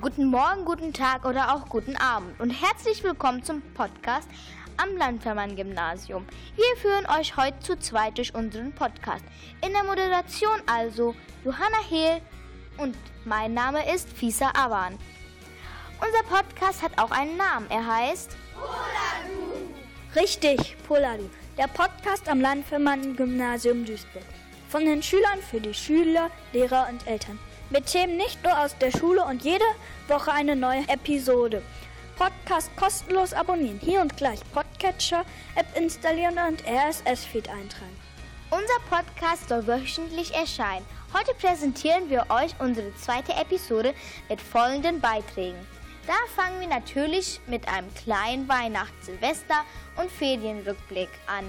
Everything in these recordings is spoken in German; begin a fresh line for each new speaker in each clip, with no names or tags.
Guten Morgen, guten Tag oder auch guten Abend und herzlich willkommen zum Podcast am Landvermann-Gymnasium. Wir führen euch heute zu zweit durch unseren Podcast. In der Moderation also Johanna Hehl und mein Name ist Fisa Awan. Unser Podcast hat auch einen Namen. Er heißt
Poladu. Richtig, Poladu. Der Podcast am Landvermann-Gymnasium Duisburg. Von den Schülern für die Schüler, Lehrer und Eltern. Mit Themen nicht nur aus der Schule und jede Woche eine neue Episode. Podcast kostenlos abonnieren. Hier und gleich Podcatcher, App installieren und RSS-Feed eintragen.
Unser Podcast soll wöchentlich erscheinen. Heute präsentieren wir euch unsere zweite Episode mit folgenden Beiträgen. Da fangen wir natürlich mit einem kleinen Weihnachts-, Silvester- und Ferienrückblick an.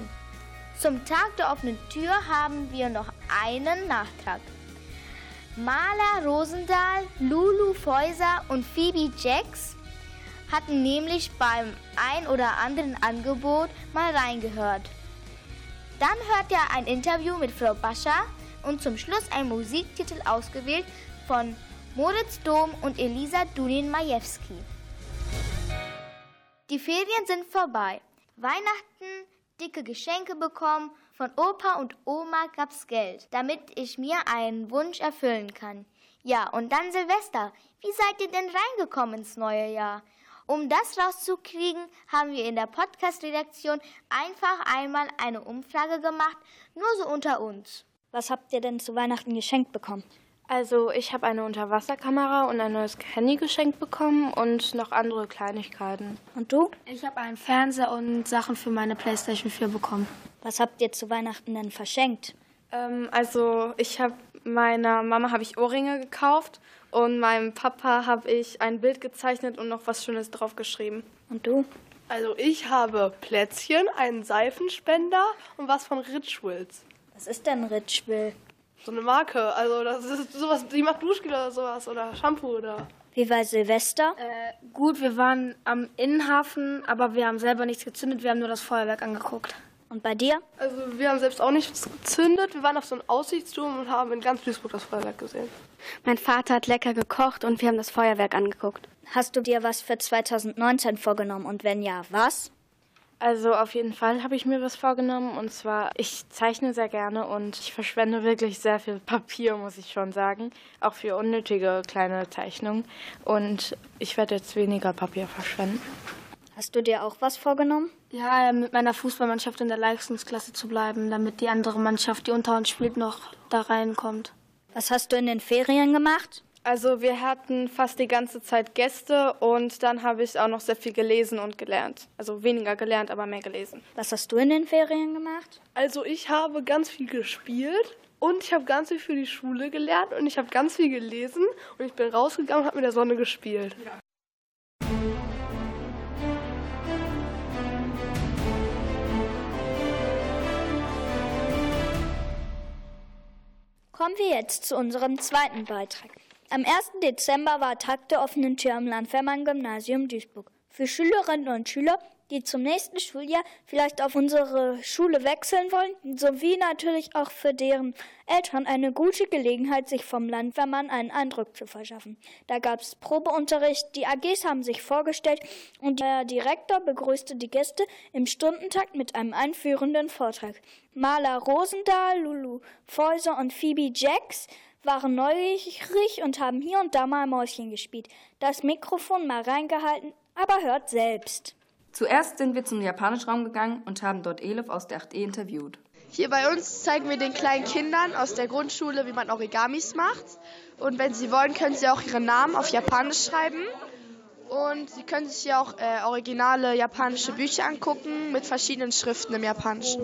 Zum Tag der offenen Tür haben wir noch einen Nachtrag. Maler Rosendahl, Lulu Feuser und Phoebe Jacks hatten nämlich beim ein oder anderen Angebot mal reingehört. Dann hört ihr ein Interview mit Frau Bascha und zum Schluss ein Musiktitel ausgewählt von Moritz Dom und Elisa Dunin-Majewski. Die Ferien sind vorbei. Weihnachten, dicke Geschenke bekommen. Von Opa und Oma gab's Geld, damit ich mir einen Wunsch erfüllen kann. Ja, und dann Silvester. Wie seid ihr denn reingekommen ins neue Jahr? Um das rauszukriegen, haben wir in der Podcast-Redaktion einfach einmal eine Umfrage gemacht, nur so unter uns.
Was habt ihr denn zu Weihnachten geschenkt bekommen?
Also ich habe eine Unterwasserkamera und ein neues Handy geschenkt bekommen und noch andere Kleinigkeiten.
Und du?
Ich habe einen Fernseher und Sachen für meine PlayStation 4 bekommen.
Was habt ihr zu Weihnachten denn verschenkt?
Ähm, also ich habe meiner Mama habe ich Ohrringe gekauft und meinem Papa habe ich ein Bild gezeichnet und noch was Schönes drauf geschrieben.
Und du?
Also ich habe Plätzchen, einen Seifenspender und was von Rituals.
Was ist denn Ritual?
So eine Marke, also das ist sowas, die macht Duschgel oder sowas oder Shampoo oder.
Wie war Silvester?
Äh, gut, wir waren am Innenhafen, aber wir haben selber nichts gezündet, wir haben nur das Feuerwerk angeguckt.
Und bei dir?
Also wir haben selbst auch nichts gezündet. Wir waren auf so einem Aussichtsturm und haben in ganz Duisburg das Feuerwerk gesehen.
Mein Vater hat lecker gekocht und wir haben das Feuerwerk angeguckt.
Hast du dir was für 2019 vorgenommen und wenn ja, was?
Also auf jeden Fall habe ich mir was vorgenommen und zwar, ich zeichne sehr gerne und ich verschwende wirklich sehr viel Papier, muss ich schon sagen, auch für unnötige kleine Zeichnungen und ich werde jetzt weniger Papier verschwenden.
Hast du dir auch was vorgenommen?
Ja, mit meiner Fußballmannschaft in der Leistungsklasse zu bleiben, damit die andere Mannschaft, die unter uns spielt, noch da reinkommt.
Was hast du in den Ferien gemacht?
Also wir hatten fast die ganze Zeit Gäste und dann habe ich auch noch sehr viel gelesen und gelernt. Also weniger gelernt, aber mehr gelesen.
Was hast du in den Ferien gemacht?
Also ich habe ganz viel gespielt und ich habe ganz viel für die Schule gelernt und ich habe ganz viel gelesen und ich bin rausgegangen und habe mit der Sonne gespielt. Ja.
Kommen wir jetzt zu unserem zweiten Beitrag. Am 1. Dezember war Tag der offenen Tür am Landwehrmann-Gymnasium Duisburg. Für Schülerinnen und Schüler, die zum nächsten Schuljahr vielleicht auf unsere Schule wechseln wollen, sowie natürlich auch für deren Eltern eine gute Gelegenheit, sich vom Landwehrmann einen Eindruck zu verschaffen. Da gab es Probeunterricht, die AGs haben sich vorgestellt und der Direktor begrüßte die Gäste im Stundentakt mit einem einführenden Vortrag. Maler Rosendahl, Lulu Feuser und Phoebe Jacks waren neugierig und haben hier und da mal Mäuschen gespielt, das Mikrofon mal reingehalten, aber hört selbst.
Zuerst sind wir zum Japanischraum gegangen und haben dort Elif aus der 8e interviewt.
Hier bei uns zeigen wir den kleinen Kindern aus der Grundschule, wie man Origamis macht. Und wenn sie wollen, können sie auch ihren Namen auf Japanisch schreiben. Und sie können sich hier auch äh, originale japanische Bücher angucken mit verschiedenen Schriften im Japanischen.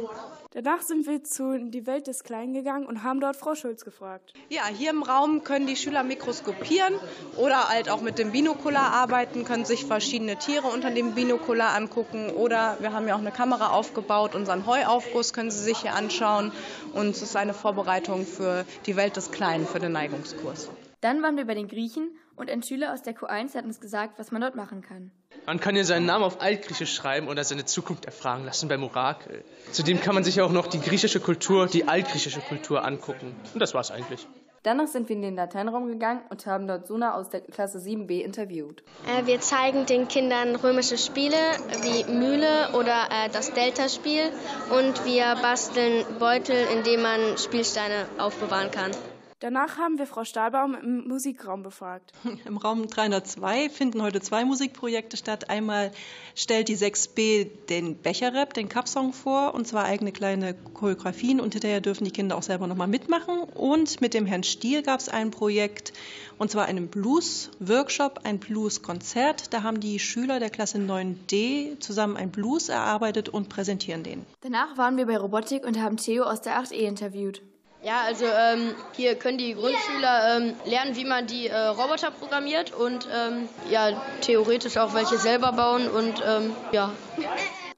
Danach sind wir zu Die Welt des Kleinen gegangen und haben dort Frau Schulz gefragt.
Ja, hier im Raum können die Schüler mikroskopieren oder halt auch mit dem Binokular arbeiten, können sich verschiedene Tiere unter dem Binokular angucken oder wir haben ja auch eine Kamera aufgebaut, unseren Heuaufguss können sie sich hier anschauen und es ist eine Vorbereitung für die Welt des Kleinen, für den Neigungskurs.
Dann waren wir bei den Griechen und ein Schüler aus der Q1 hat uns gesagt, was man dort machen kann.
Man kann hier seinen Namen auf Altgriechisch schreiben oder seine Zukunft erfragen lassen beim Orakel. Zudem kann man sich auch noch die griechische Kultur, die altgriechische Kultur angucken. Und das war's eigentlich.
Danach sind wir in den Lateinraum gegangen und haben dort Suna aus der Klasse 7b interviewt.
Äh, wir zeigen den Kindern römische Spiele wie Mühle oder äh, das Delta-Spiel und wir basteln Beutel, in denen man Spielsteine aufbewahren kann.
Danach haben wir Frau Stahlbaum im Musikraum befragt.
Im Raum 302 finden heute zwei Musikprojekte statt. Einmal stellt die 6b den Becherrap, den Cup-Song vor, und zwar eigene kleine Choreografien. Und hinterher dürfen die Kinder auch selber nochmal mitmachen. Und mit dem Herrn Stier gab es ein Projekt, und zwar einen Blues-Workshop, ein Blues-Konzert. Da haben die Schüler der Klasse 9d zusammen ein Blues erarbeitet und präsentieren den.
Danach waren wir bei Robotik und haben Theo aus der 8e interviewt.
Ja, also ähm, hier können die Grundschüler ähm, lernen, wie man die äh, Roboter programmiert und ähm, ja, theoretisch auch welche selber bauen und ähm, ja.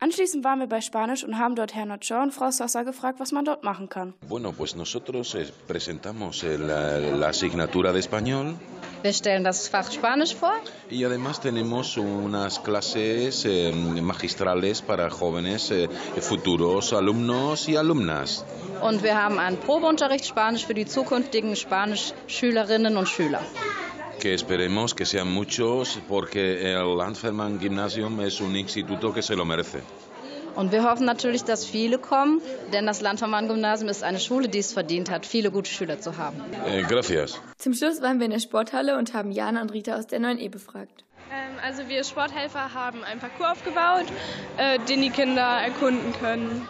Anschließend waren wir bei Spanisch und haben dort Herrn Ochoa und Frau Sosa gefragt, was man dort machen kann.
Bueno, pues nosotros eh, presentamos el, la asignatura de español.
Wir stellen das Fach Spanisch vor.
Y además tenemos unas clases eh, magistrales para jóvenes eh, futuros alumnos y alumnas.
Und wir haben einen Probeunterricht Spanisch für die zukünftigen Spanisch-Schülerinnen und Schüler.
Que esperemos que sean muchos, porque el Landfermann Gymnasium es un instituto que se lo merece.
Und wir hoffen natürlich, dass viele kommen, denn das Landvermann-Gymnasium ist eine Schule, die es verdient hat, viele gute Schüler zu haben.
Eh, gracias.
Zum Schluss waren wir in der Sporthalle und haben Jana und Rita aus der 9e befragt.
Ähm, also wir Sporthelfer haben einen Parcours aufgebaut, äh, den die Kinder erkunden können.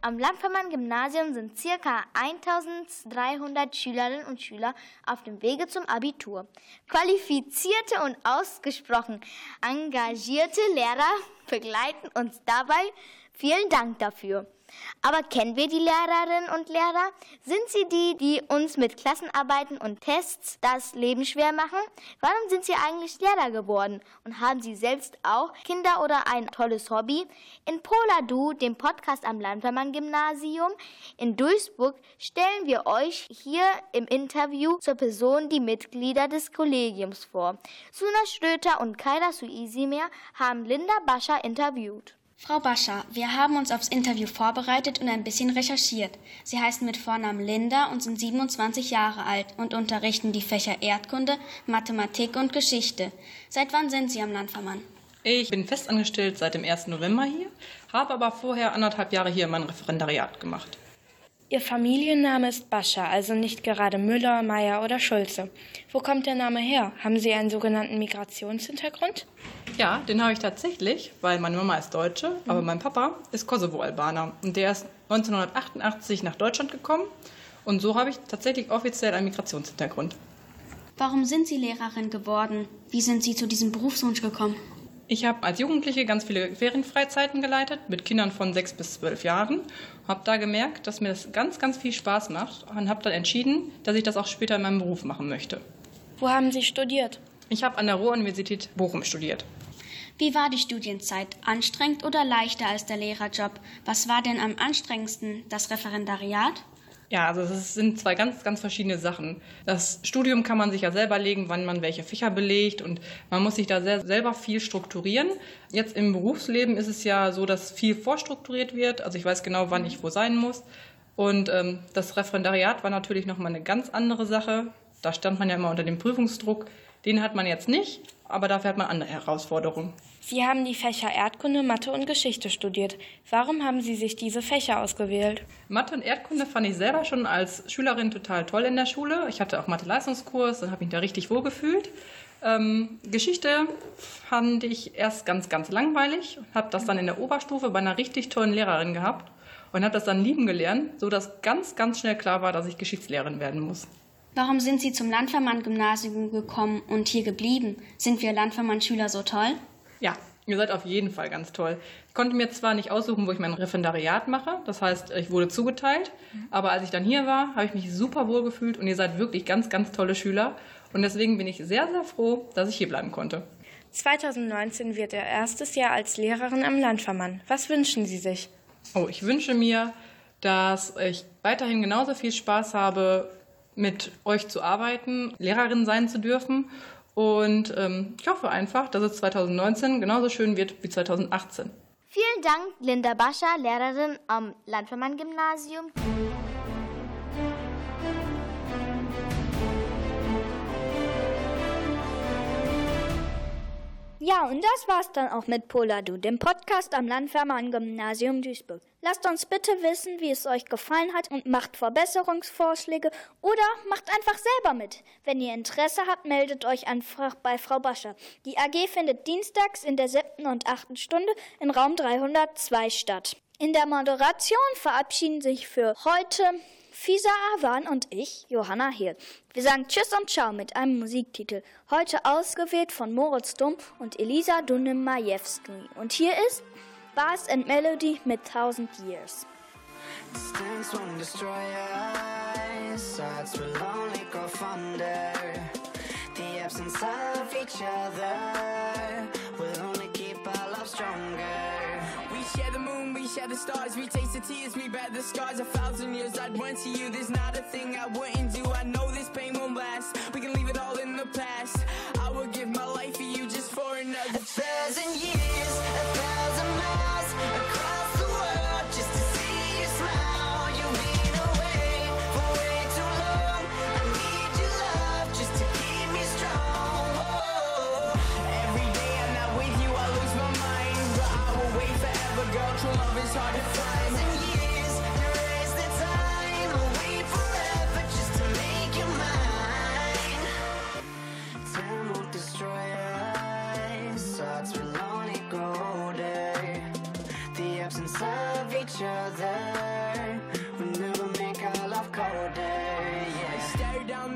Am Landvermann-Gymnasium sind ca. 1300 Schülerinnen und Schüler auf dem Wege zum Abitur. Qualifizierte und ausgesprochen engagierte Lehrer begleiten uns dabei. Vielen Dank dafür. Aber kennen wir die Lehrerinnen und Lehrer? Sind sie die, die uns mit Klassenarbeiten und Tests das Leben schwer machen? Warum sind sie eigentlich Lehrer geworden? Und haben sie selbst auch Kinder oder ein tolles Hobby? In Poladu, dem Podcast am Landvermann-Gymnasium in Duisburg, stellen wir euch hier im Interview zur Person die Mitglieder des Kollegiums vor. Suna Schröter und Kaira Suisimir haben Linda Bascher interviewt.
Frau Bascher, wir haben uns aufs Interview vorbereitet und ein bisschen recherchiert. Sie heißen mit Vornamen Linda und sind 27 Jahre alt und unterrichten die Fächer Erdkunde, Mathematik und Geschichte. Seit wann sind Sie am Landvermann?
Ich bin festangestellt seit dem 1. November hier, habe aber vorher anderthalb Jahre hier mein Referendariat gemacht.
Ihr Familienname ist Bascher, also nicht gerade Müller, Meier oder Schulze. Wo kommt der Name her? Haben Sie einen sogenannten Migrationshintergrund?
Ja, den habe ich tatsächlich, weil meine Mama ist Deutsche, mhm. aber mein Papa ist Kosovo-Albaner. Und der ist 1988 nach Deutschland gekommen. Und so habe ich tatsächlich offiziell einen Migrationshintergrund.
Warum sind Sie Lehrerin geworden? Wie sind Sie zu diesem Berufswunsch gekommen?
Ich habe als Jugendliche ganz viele Ferienfreizeiten geleitet mit Kindern von sechs bis zwölf Jahren. Habe da gemerkt, dass mir das ganz, ganz viel Spaß macht und habe dann entschieden, dass ich das auch später in meinem Beruf machen möchte.
Wo haben Sie studiert?
Ich habe an der Ruhr-Universität Bochum studiert.
Wie war die Studienzeit? Anstrengend oder leichter als der Lehrerjob? Was war denn am anstrengendsten? Das Referendariat?
Ja, also es sind zwei ganz, ganz verschiedene Sachen. Das Studium kann man sich ja selber legen, wann man welche Fächer belegt und man muss sich da sehr, selber viel strukturieren. Jetzt im Berufsleben ist es ja so, dass viel vorstrukturiert wird. Also ich weiß genau, wann ich wo sein muss. Und ähm, das Referendariat war natürlich nochmal eine ganz andere Sache. Da stand man ja immer unter dem Prüfungsdruck. Den hat man jetzt nicht, aber dafür hat man andere Herausforderungen.
Sie haben die Fächer Erdkunde, Mathe und Geschichte studiert. Warum haben Sie sich diese Fächer ausgewählt?
Mathe und Erdkunde fand ich selber schon als Schülerin total toll in der Schule. Ich hatte auch Mathe-Leistungskurs und habe mich da richtig wohl gefühlt. Ähm, Geschichte fand ich erst ganz, ganz langweilig. Habe das dann in der Oberstufe bei einer richtig tollen Lehrerin gehabt und habe das dann lieben gelernt, sodass ganz, ganz schnell klar war, dass ich Geschichtslehrerin werden muss.
Warum sind Sie zum Landvermann-Gymnasium gekommen und hier geblieben? Sind wir Landvermann-Schüler so toll?
Ja, ihr seid auf jeden Fall ganz toll. Ich konnte mir zwar nicht aussuchen, wo ich mein Referendariat mache, das heißt, ich wurde zugeteilt, aber als ich dann hier war, habe ich mich super wohl gefühlt und ihr seid wirklich ganz, ganz tolle Schüler und deswegen bin ich sehr, sehr froh, dass ich hier bleiben konnte.
2019 wird Ihr erstes Jahr als Lehrerin am Landvermann. Was wünschen Sie sich?
Oh, ich wünsche mir, dass ich weiterhin genauso viel Spaß habe, mit euch zu arbeiten, Lehrerin sein zu dürfen Und ähm, ich hoffe einfach, dass es 2019 genauso schön wird wie 2018.
Vielen Dank, Linda Bascher, Lehrerin am Landvermann-Gymnasium.
Ja, und das war's dann auch mit Poladu, dem Podcast am Landvermann-Gymnasium Duisburg. Lasst uns bitte wissen, wie es euch gefallen hat und macht Verbesserungsvorschläge oder macht einfach selber mit. Wenn ihr Interesse habt, meldet euch einfach bei Frau Bascher. Die AG findet dienstags in der siebten und achten Stunde in Raum 302 statt. In der Moderation verabschieden sich für heute Fisa Awan und ich, Johanna Hehl. Wir sagen Tschüss und Ciao mit einem Musiktitel. Heute ausgewählt von Moritz Dumm und Elisa Dunim-Majewski. Und hier ist Bass and Melody mit Thousand Years.
The absence of each other
moon, we share the stars, we taste the tears, we bear the scars. A thousand years I'd run to you, there's not a thing I wouldn't do. I know this pain won't last, we can leave it all in the past. I would give my life for you just for another
A thousand years, love
is hard to find.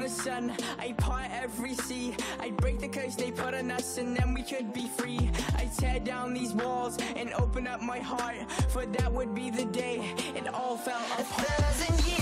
The
sun, I part every sea. I'd break the curse they put on us, and then we could be free. I'd tear down these walls and open up my heart, for that would be the day it all fell
A
apart.
thousand years,